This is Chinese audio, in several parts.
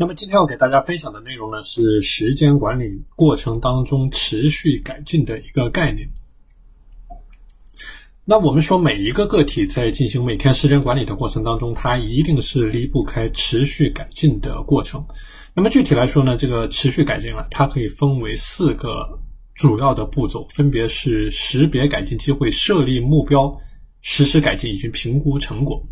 那么今天要给大家分享的内容呢，是时间管理过程当中持续改进的一个概念。那我们说，每一个个体在进行每天时间管理的过程当中，它一定是离不开持续改进的过程。那么具体来说呢，这个持续改进啊，它可以分为四个主要的步骤，分别是识别改进机会、设立目标、实施改进以及评估成果。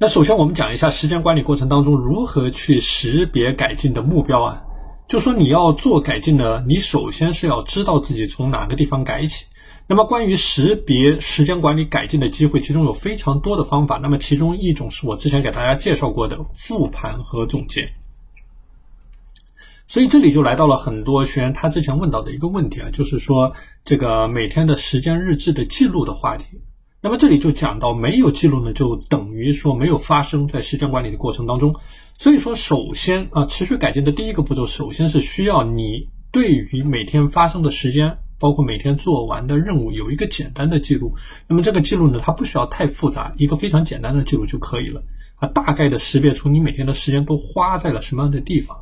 那首先，我们讲一下时间管理过程当中如何去识别改进的目标啊。就说你要做改进呢，你首先是要知道自己从哪个地方改起。那么，关于识别时间管理改进的机会，其中有非常多的方法。那么，其中一种是我之前给大家介绍过的复盘和总结。所以，这里就来到了很多学员他之前问到的一个问题啊，就是说这个每天的时间日志的记录的话题。那么这里就讲到，没有记录呢，就等于说没有发生在时间管理的过程当中。所以说，首先啊，持续改进的第一个步骤，首先是需要你对于每天发生的时间，包括每天做完的任务，有一个简单的记录。那么这个记录呢，它不需要太复杂，一个非常简单的记录就可以了啊，大概的识别出你每天的时间都花在了什么样的地方。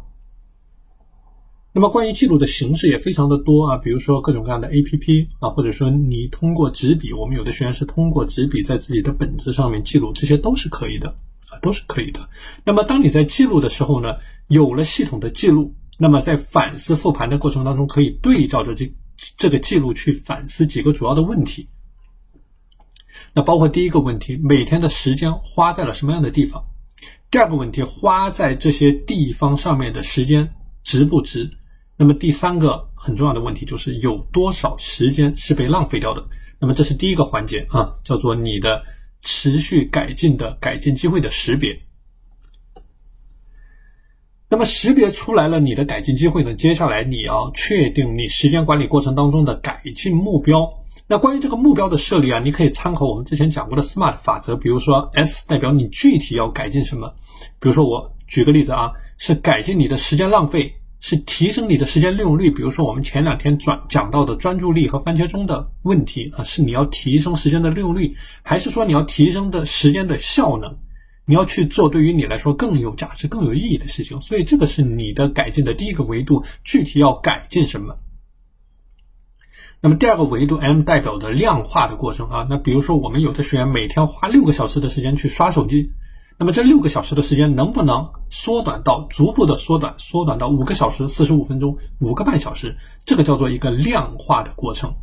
那么关于记录的形式也非常的多啊，比如说各种各样的 A P P 啊，或者说你通过纸笔，我们有的学员是通过纸笔在自己的本子上面记录，这些都是可以的啊，都是可以的。那么当你在记录的时候呢，有了系统的记录，那么在反思复盘的过程当中，可以对照着这这个记录去反思几个主要的问题。那包括第一个问题，每天的时间花在了什么样的地方？第二个问题，花在这些地方上面的时间值不值？那么第三个很重要的问题就是有多少时间是被浪费掉的？那么这是第一个环节啊，叫做你的持续改进的改进机会的识别。那么识别出来了你的改进机会呢？接下来你要确定你时间管理过程当中的改进目标。那关于这个目标的设立啊，你可以参考我们之前讲过的 SMART 法则，比如说 S 代表你具体要改进什么，比如说我举个例子啊，是改进你的时间浪费。是提升你的时间利用率，比如说我们前两天转讲到的专注力和番茄钟的问题啊，是你要提升时间的利用率，还是说你要提升的时间的效能？你要去做对于你来说更有价值、更有意义的事情。所以这个是你的改进的第一个维度，具体要改进什么？那么第二个维度 M 代表的量化的过程啊，那比如说我们有的学员每天花六个小时的时间去刷手机。那么这六个小时的时间能不能缩短到逐步的缩短，缩短到五个小时四十五分钟，五个半小时？这个叫做一个量化的过程。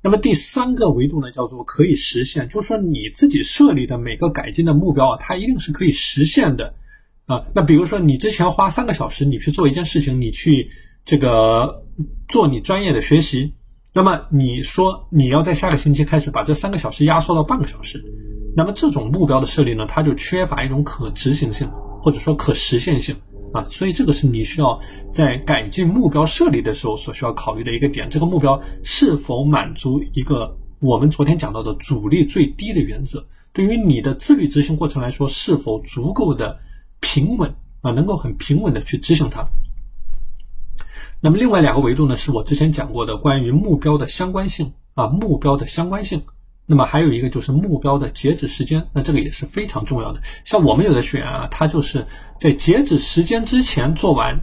那么第三个维度呢，叫做可以实现，就是说你自己设立的每个改进的目标啊，它一定是可以实现的啊。那比如说你之前花三个小时，你去做一件事情，你去这个做你专业的学习，那么你说你要在下个星期开始把这三个小时压缩到半个小时。那么这种目标的设立呢，它就缺乏一种可执行性，或者说可实现性啊，所以这个是你需要在改进目标设立的时候所需要考虑的一个点。这个目标是否满足一个我们昨天讲到的阻力最低的原则？对于你的自律执行过程来说，是否足够的平稳啊，能够很平稳的去执行它？那么另外两个维度呢，是我之前讲过的关于目标的相关性啊，目标的相关性。那么还有一个就是目标的截止时间，那这个也是非常重要的。像我们有的学员啊，他就是在截止时间之前做完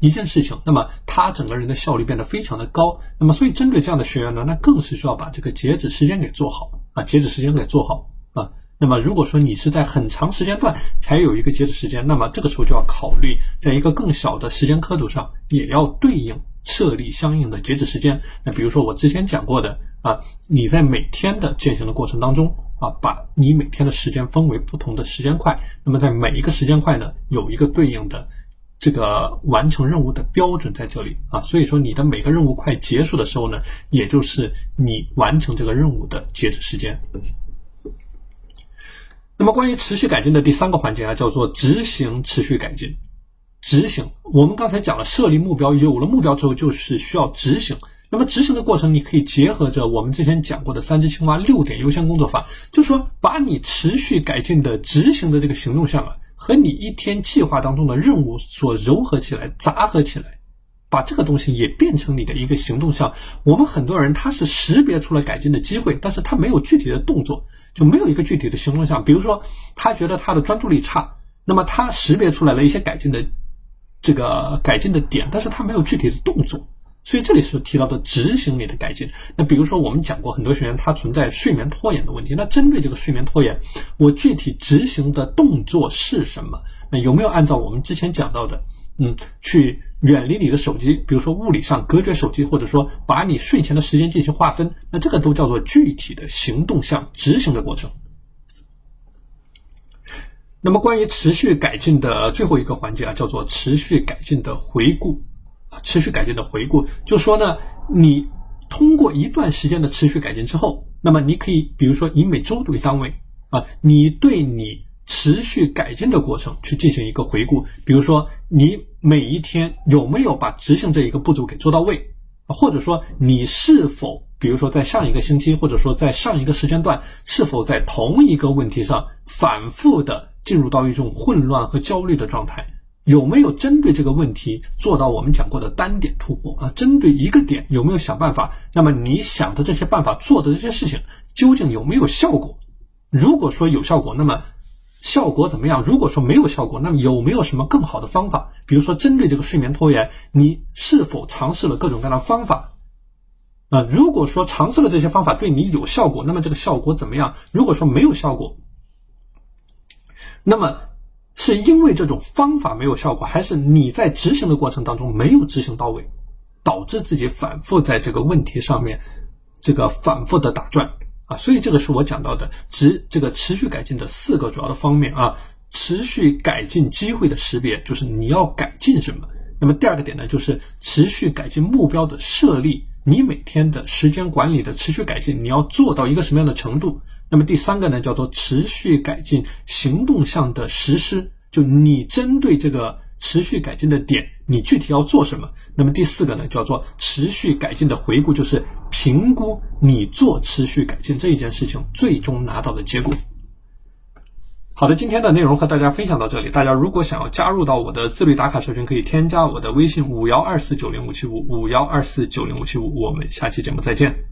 一件事情，那么他整个人的效率变得非常的高。那么所以针对这样的学员呢，那更是需要把这个截止时间给做好啊，截止时间给做好啊。那么如果说你是在很长时间段才有一个截止时间，那么这个时候就要考虑在一个更小的时间刻度上也要对应设立相应的截止时间。那比如说我之前讲过的。啊，你在每天的践行的过程当中啊，把你每天的时间分为不同的时间块，那么在每一个时间块呢，有一个对应的这个完成任务的标准在这里啊，所以说你的每个任务快结束的时候呢，也就是你完成这个任务的截止时间。那么关于持续改进的第三个环节啊，叫做执行持续改进。执行，我们刚才讲了设立目标，有了目标之后就是需要执行。那么执行的过程，你可以结合着我们之前讲过的三只青蛙六点优先工作法，就是说把你持续改进的执行的这个行动项啊，和你一天计划当中的任务所糅合起来、杂合起来，把这个东西也变成你的一个行动项。我们很多人他是识别出了改进的机会，但是他没有具体的动作，就没有一个具体的行动项。比如说他觉得他的专注力差，那么他识别出来了一些改进的这个改进的点，但是他没有具体的动作。所以这里是提到的执行里的改进。那比如说我们讲过，很多学员他存在睡眠拖延的问题。那针对这个睡眠拖延，我具体执行的动作是什么？那有没有按照我们之前讲到的，嗯，去远离你的手机？比如说物理上隔绝手机，或者说把你睡前的时间进行划分？那这个都叫做具体的行动项执行的过程。那么关于持续改进的最后一个环节啊，叫做持续改进的回顾。啊，持续改进的回顾，就说呢，你通过一段时间的持续改进之后，那么你可以，比如说以每周为单位啊，你对你持续改进的过程去进行一个回顾，比如说你每一天有没有把执行这一个步骤给做到位，或者说你是否，比如说在上一个星期，或者说在上一个时间段，是否在同一个问题上反复的进入到一种混乱和焦虑的状态。有没有针对这个问题做到我们讲过的单点突破啊？针对一个点有没有想办法？那么你想的这些办法做的这些事情究竟有没有效果？如果说有效果，那么效果怎么样？如果说没有效果，那么有没有什么更好的方法？比如说针对这个睡眠拖延，你是否尝试了各种各样的方法？啊，如果说尝试了这些方法对你有效果，那么这个效果怎么样？如果说没有效果，那么。是因为这种方法没有效果，还是你在执行的过程当中没有执行到位，导致自己反复在这个问题上面，这个反复的打转啊？所以这个是我讲到的持这个持续改进的四个主要的方面啊。持续改进机会的识别，就是你要改进什么。那么第二个点呢，就是持续改进目标的设立，你每天的时间管理的持续改进，你要做到一个什么样的程度？那么第三个呢，叫做持续改进行动项的实施，就你针对这个持续改进的点，你具体要做什么？那么第四个呢，叫做持续改进的回顾，就是评估你做持续改进这一件事情最终拿到的结果。好的，今天的内容和大家分享到这里。大家如果想要加入到我的自律打卡社群，可以添加我的微信五幺二四九零五七五五幺二四九零五七五。我们下期节目再见。